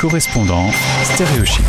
correspondant stéréochic.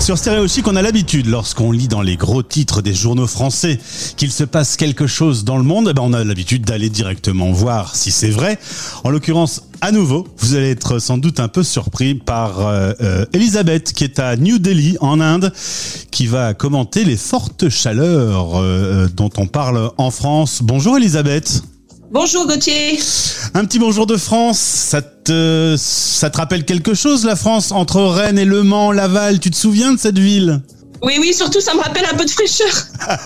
Sur Stéréochic, on a l'habitude, lorsqu'on lit dans les gros titres des journaux français qu'il se passe quelque chose dans le monde, eh ben on a l'habitude d'aller directement voir si c'est vrai. En l'occurrence, à nouveau, vous allez être sans doute un peu surpris par euh, euh, Elisabeth, qui est à New Delhi, en Inde, qui va commenter les fortes chaleurs euh, dont on parle en France. Bonjour Elisabeth. Bonjour Gauthier. Un petit bonjour de France. Ça te, ça te rappelle quelque chose, la France, entre Rennes et Le Mans, Laval Tu te souviens de cette ville? Oui, oui, surtout ça me rappelle un peu de fraîcheur.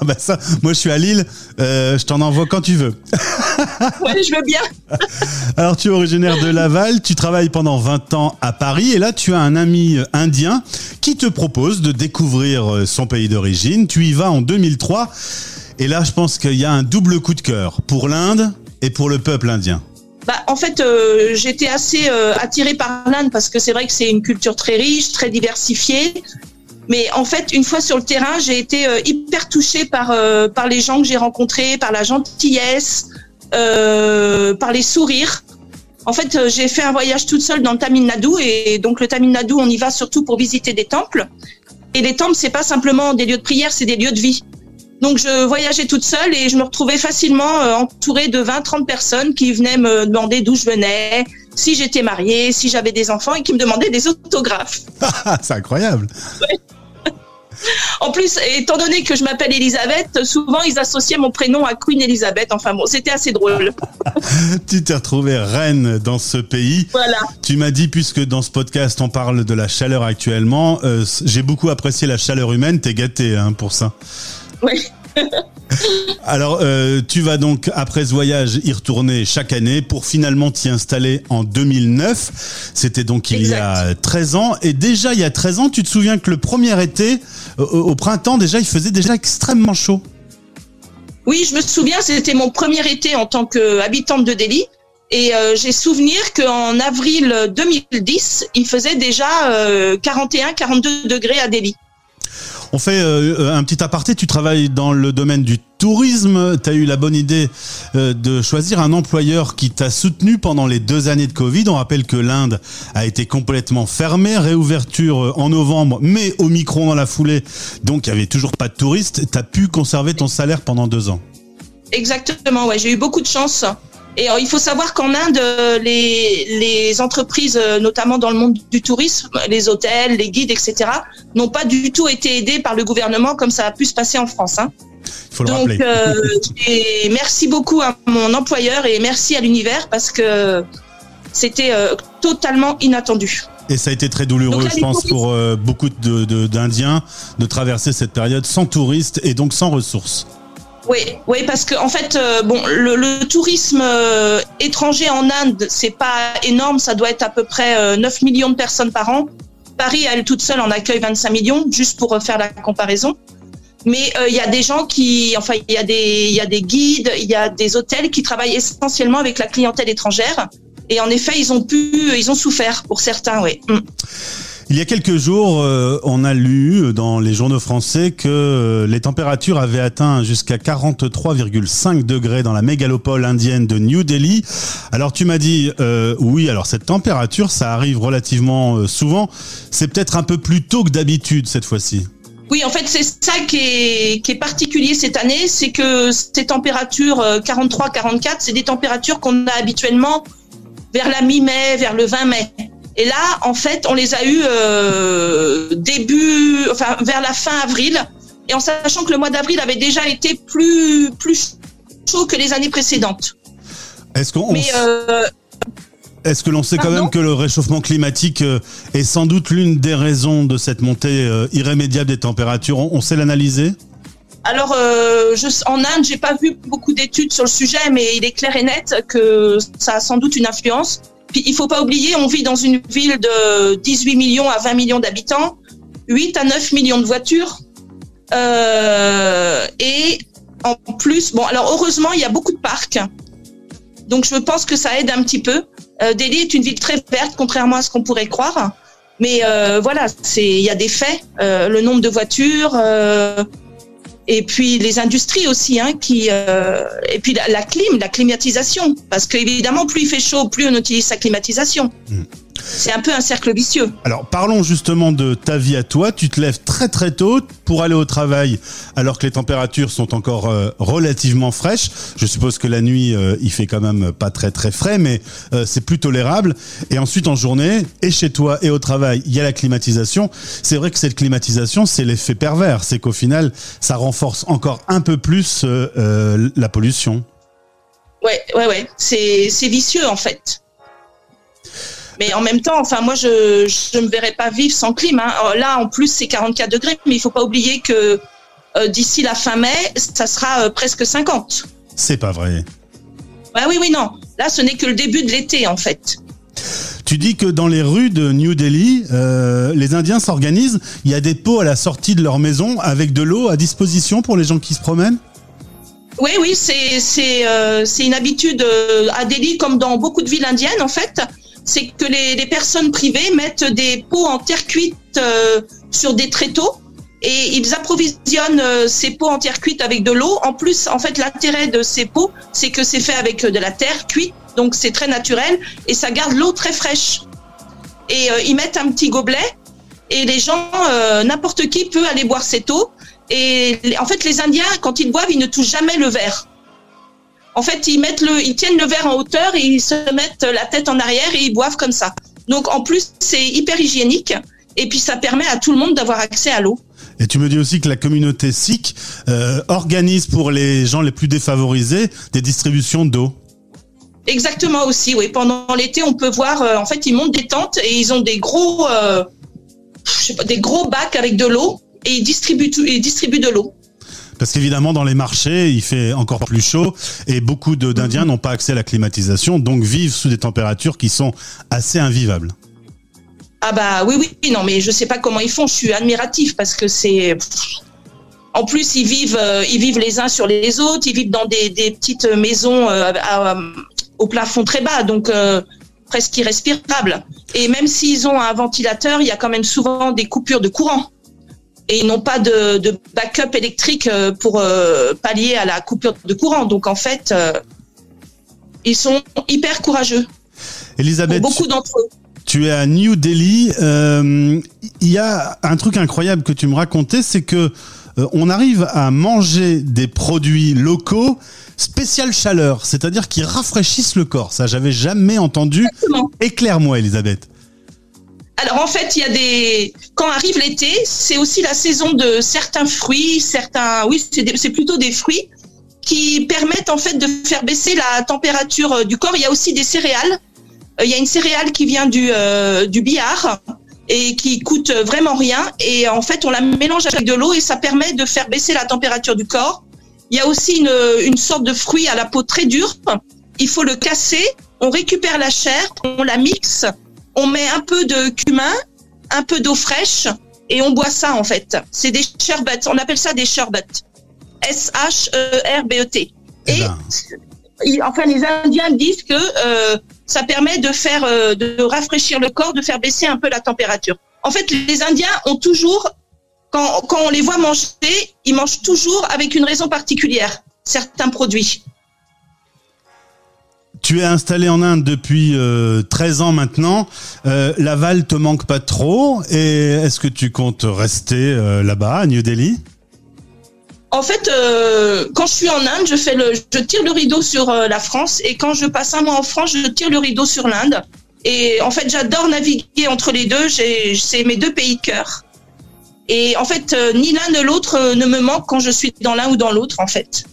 Ah bah ça, moi je suis à Lille, euh, je t'en envoie quand tu veux. oui, je veux bien. Alors tu es originaire de Laval, tu travailles pendant 20 ans à Paris et là tu as un ami indien qui te propose de découvrir euh, son pays d'origine. Tu y vas en 2003 et là je pense qu'il y a un double coup de cœur pour l'Inde et pour le peuple indien. Bah, en fait, euh, j'étais assez euh, attirée par l'Inde parce que c'est vrai que c'est une culture très riche, très diversifiée. Mais en fait, une fois sur le terrain, j'ai été euh, hyper touchée par par les gens que j'ai rencontrés, par la gentillesse, par les sourires. En fait, j'ai fait un voyage toute seule dans le Tamil Nadu et donc le Tamil Nadu, on y va surtout pour visiter des temples. Et les temples, c'est pas simplement des lieux de prière, c'est des lieux de vie. Donc je voyageais toute seule et je me retrouvais facilement euh, entourée de 20-30 personnes qui venaient me demander d'où je venais, si j'étais mariée, si j'avais des enfants et qui me demandaient des autographes. C'est incroyable. En plus, étant donné que je m'appelle Elisabeth, souvent ils associaient mon prénom à Queen Elizabeth. Enfin bon, c'était assez drôle. tu t'es retrouvée reine dans ce pays. Voilà. Tu m'as dit, puisque dans ce podcast on parle de la chaleur actuellement, euh, j'ai beaucoup apprécié la chaleur humaine. T'es gâtée hein, pour ça. Oui. Alors, euh, tu vas donc, après ce voyage, y retourner chaque année pour finalement t'y installer en 2009. C'était donc il y a 13 ans. Et déjà, il y a 13 ans, tu te souviens que le premier été, au printemps, déjà, il faisait déjà extrêmement chaud. Oui, je me souviens, c'était mon premier été en tant qu'habitante de Delhi. Et euh, j'ai souvenir qu'en avril 2010, il faisait déjà 41-42 euh, degrés à Delhi. On fait euh, un petit aparté, tu travailles dans le domaine du tourisme, tu as eu la bonne idée euh, de choisir un employeur qui t'a soutenu pendant les deux années de Covid. On rappelle que l'Inde a été complètement fermée, réouverture euh, en novembre, mais au micro dans la foulée, donc il n'y avait toujours pas de touristes. Tu as pu conserver ton salaire pendant deux ans. Exactement, ouais, j'ai eu beaucoup de chance. Et il faut savoir qu'en Inde, les, les entreprises, euh, notamment dans le monde du tourisme, les hôtels, les guides, etc., n'ont pas du tout été aidés par le gouvernement comme ça a pu se passer en France. Hein. Faut le Donc, euh, et merci beaucoup à mon employeur et merci à l'univers parce que c'était euh, totalement inattendu. Et ça a été très douloureux, je pense, pour euh, beaucoup d'Indiens de, de traverser cette période sans touristes et donc sans ressources. Oui, oui, parce que en fait, euh, bon, le, tourisme euh, étranger en Inde, c'est pas énorme, ça doit être à peu près 9 euh, millions de personnes par an. Paris, elle toute seule, en accueille 25 millions, juste pour faire la comparaison. Mais il y a des gens qui, enfin, il y a des, il y a des guides, il y a des hôtels qui travaillent essentiellement avec la clientèle étrangère. Et en effet, ils ont pu, ils ont souffert pour certains, oui. Mm. Il y a quelques jours, euh, on a lu dans les journaux français que euh, les températures avaient atteint jusqu'à 43,5 degrés dans la mégalopole indienne de New Delhi. Alors tu m'as dit, euh, oui, alors cette température, ça arrive relativement souvent. C'est peut-être un peu plus tôt que d'habitude cette fois-ci. Oui, en fait, c'est ça qui est, qui est particulier cette année, c'est que ces températures 43-44, c'est des températures qu'on a habituellement vers la mi-mai, vers le 20 mai. Et là, en fait, on les a eus euh, début, enfin vers la fin avril, et en sachant que le mois d'avril avait déjà été plus plus chaud que les années précédentes. Est-ce qu'on euh, est-ce que l'on sait quand même que le réchauffement climatique euh, est sans doute l'une des raisons de cette montée irrémédiable des températures? On, sait l'analyser? Alors, je, en Inde, j'ai pas vu beaucoup d'études sur le sujet, mais il est clair et net que ça a sans doute une influence. Puis il faut pas oublier, on vit dans une ville de 18 millions à 20 millions d'habitants, 8 à 9 millions de voitures. Euh, et en plus, bon, alors heureusement, il y a beaucoup de parcs. Donc je pense que ça aide un petit peu. Euh, Delhi est une ville très verte, contrairement à ce qu'on pourrait croire. Mais euh, voilà, c'est il y a des faits. Le nombre de voitures, et puis les industries aussi, hein, qui euh, et puis la, clim, la climatisation, parce qu'évidemment plus il fait chaud, plus on utilise sa climatisation. Hmm. C'est un peu un cercle vicieux. Alors parlons justement de ta vie à toi. Tu te lèves très très tôt pour aller au travail alors que les températures sont encore euh, relativement fraîches. Je suppose que la nuit euh, il fait quand même pas très très frais mais euh, c'est plus tolérable. Et ensuite en journée, et chez toi et au travail, il y a la climatisation. C'est vrai que cette climatisation c'est l'effet pervers. C'est qu'au final ça renforce encore un peu plus la pollution. Ouais, ouais, ouais. C'est vicieux en fait. Mais en même temps, enfin, moi, je ne me verrais pas vivre sans clim. Hein. Euh, là, en plus, c'est 44 degrés, mais il faut pas oublier que euh, d'ici la fin mai, ça sera euh, presque 50. C'est pas vrai. Bah oui, oui, non. Là, ce n'est que le début de l'été, en fait. Tu dis que dans les rues de New Delhi, les Indiens s'organisent. Il y a des pots à la sortie de leur maison avec de l'eau à disposition pour les gens qui se promènent? Oui, oui, c'est c'est une habitude à Delhi comme dans beaucoup de villes indiennes en fait c'est que les, personnes privées mettent des pots en terre cuite euh, sur des tréteaux et ils approvisionnent euh, ces pots en terre cuite avec de l'eau. En plus, en fait, l'intérêt de ces pots, c'est que c'est fait avec de la terre cuite, donc c'est très naturel et ça garde l'eau très fraîche. Et euh, ils mettent un petit gobelet et les gens, n'importe qui peut aller boire cette eau. Et en fait, les Indiens, quand ils boivent, ils ne touchent jamais le verre. En fait, ils mettent le, ils tiennent le verre en hauteur et ils se mettent la tête en arrière et ils boivent comme ça. Donc en plus, c'est hyper hygiénique et puis ça permet à tout le monde d'avoir accès à l'eau. Et tu me dis aussi que la communauté sikh euh, organise pour les gens les plus défavorisés des distributions d'eau. Exactement aussi, oui. Pendant l'été, on peut voir, euh, en fait, ils montent des tentes et ils ont des gros, euh, je sais pas, des gros bacs avec de l'eau et ils distribuent, ils distribuent de l'eau. Parce qu'évidemment, dans les marchés, il fait encore plus chaud et beaucoup d'Indiens n'ont pas accès à la climatisation, donc vivent sous des températures qui sont assez invivables. Ah bah oui, oui, non, mais je sais pas comment ils font. Je suis admiratif parce que c'est. En plus, ils vivent, euh, ils vivent les uns sur les autres. Ils vivent dans des, petites maisons euh, au plafond très bas, donc euh, presque irrespirables. Et même s'ils ont un ventilateur, il y a quand même souvent des coupures de courant et ils n'ont pas de, de, backup électrique euh, pour euh, pallier à la coupure de courant. Donc en fait, euh, ils sont hyper courageux. Elisabeth, beaucoup d'entre eux. Tu es à New Delhi. Il y a un truc incroyable que tu me racontais, c'est que on arrive à manger des produits locaux spécial chaleur, c'est-à-dire qui rafraîchissent le corps. Ça, j'avais jamais entendu. Éclaire-moi, Elisabeth. Alors en fait, il y a des quand arrive l'été, c'est aussi la saison de certains fruits, certains oui, c'est plutôt des fruits qui permettent en fait de faire baisser la température euh, du corps. Il y a aussi des céréales. Euh, il y a une céréale qui vient du euh, du billard et qui coûte vraiment rien et en fait, on la mélange avec de l'eau et ça permet de faire baisser la température du corps. Il y a aussi une, une sorte de fruit à la peau très dure. Il faut le casser, on récupère la chair, on la mixe on met un peu de cumin, un peu d'eau fraîche et on boit ça en fait. C'est des sherbets, on appelle ça des sherbets. S-H-E-R-B-E-T. Eh et ben. enfin, les Indiens disent que euh, ça permet de faire, euh, de rafraîchir le corps, de faire baisser un peu la température. En fait, les Indiens ont toujours, quand, quand on les voit manger, ils mangent toujours avec une raison particulière certains produits. Tu es installé en Inde depuis 13 euh, ans maintenant. Euh, Laval te manque pas trop. Et est-ce que tu comptes rester euh, là-bas, à New Delhi? En fait, quand je suis en Inde, je fais le, je tire le rideau sur la France, et quand je passe un mois en France, je tire le rideau sur l'Inde. Et en fait, j'adore naviguer entre les deux. C'est mes deux pays de cœur. Et en fait, ni l'un ni l'autre ne me manque quand je suis dans l'un ou dans l'autre, en fait.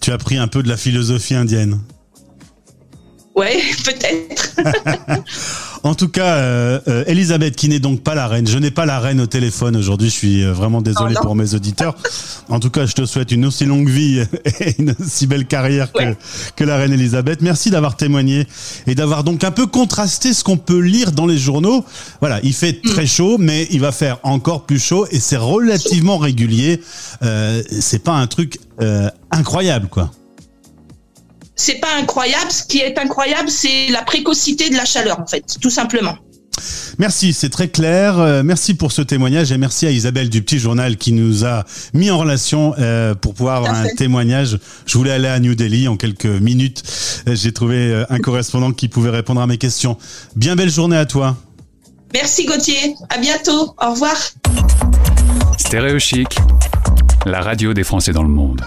Tu as pris un peu de la philosophie indienne. Ouais, peut-être. en tout cas, euh, euh, Elisabeth, qui n'est donc pas la reine, je n'ai pas la reine au téléphone aujourd'hui, je suis euh, vraiment désolé pour mes auditeurs. En tout cas, je te souhaite une aussi longue vie et une aussi belle carrière que, que la reine Elisabeth. Merci d'avoir témoigné et d'avoir donc un peu contrasté ce qu'on peut lire dans les journaux. Voilà, il fait très mm. chaud, mais il va faire encore plus chaud et c'est relativement régulier. Euh, c'est pas un truc incroyable, quoi c'est pas incroyable. Ce qui est incroyable, c'est la précocité de la chaleur, en fait, tout simplement. Merci, c'est très clair. Euh, merci pour ce témoignage et merci à Isabelle du Petit Journal qui nous a mis en relation euh, pour pouvoir avoir un témoignage. Je voulais aller à New Delhi en quelques minutes. Euh, j'ai trouvé un correspondant qui pouvait répondre à mes questions. Bien belle journée à toi. Merci Gauthier. À bientôt. Au revoir. Stéréo Chic, la radio des Français dans le monde.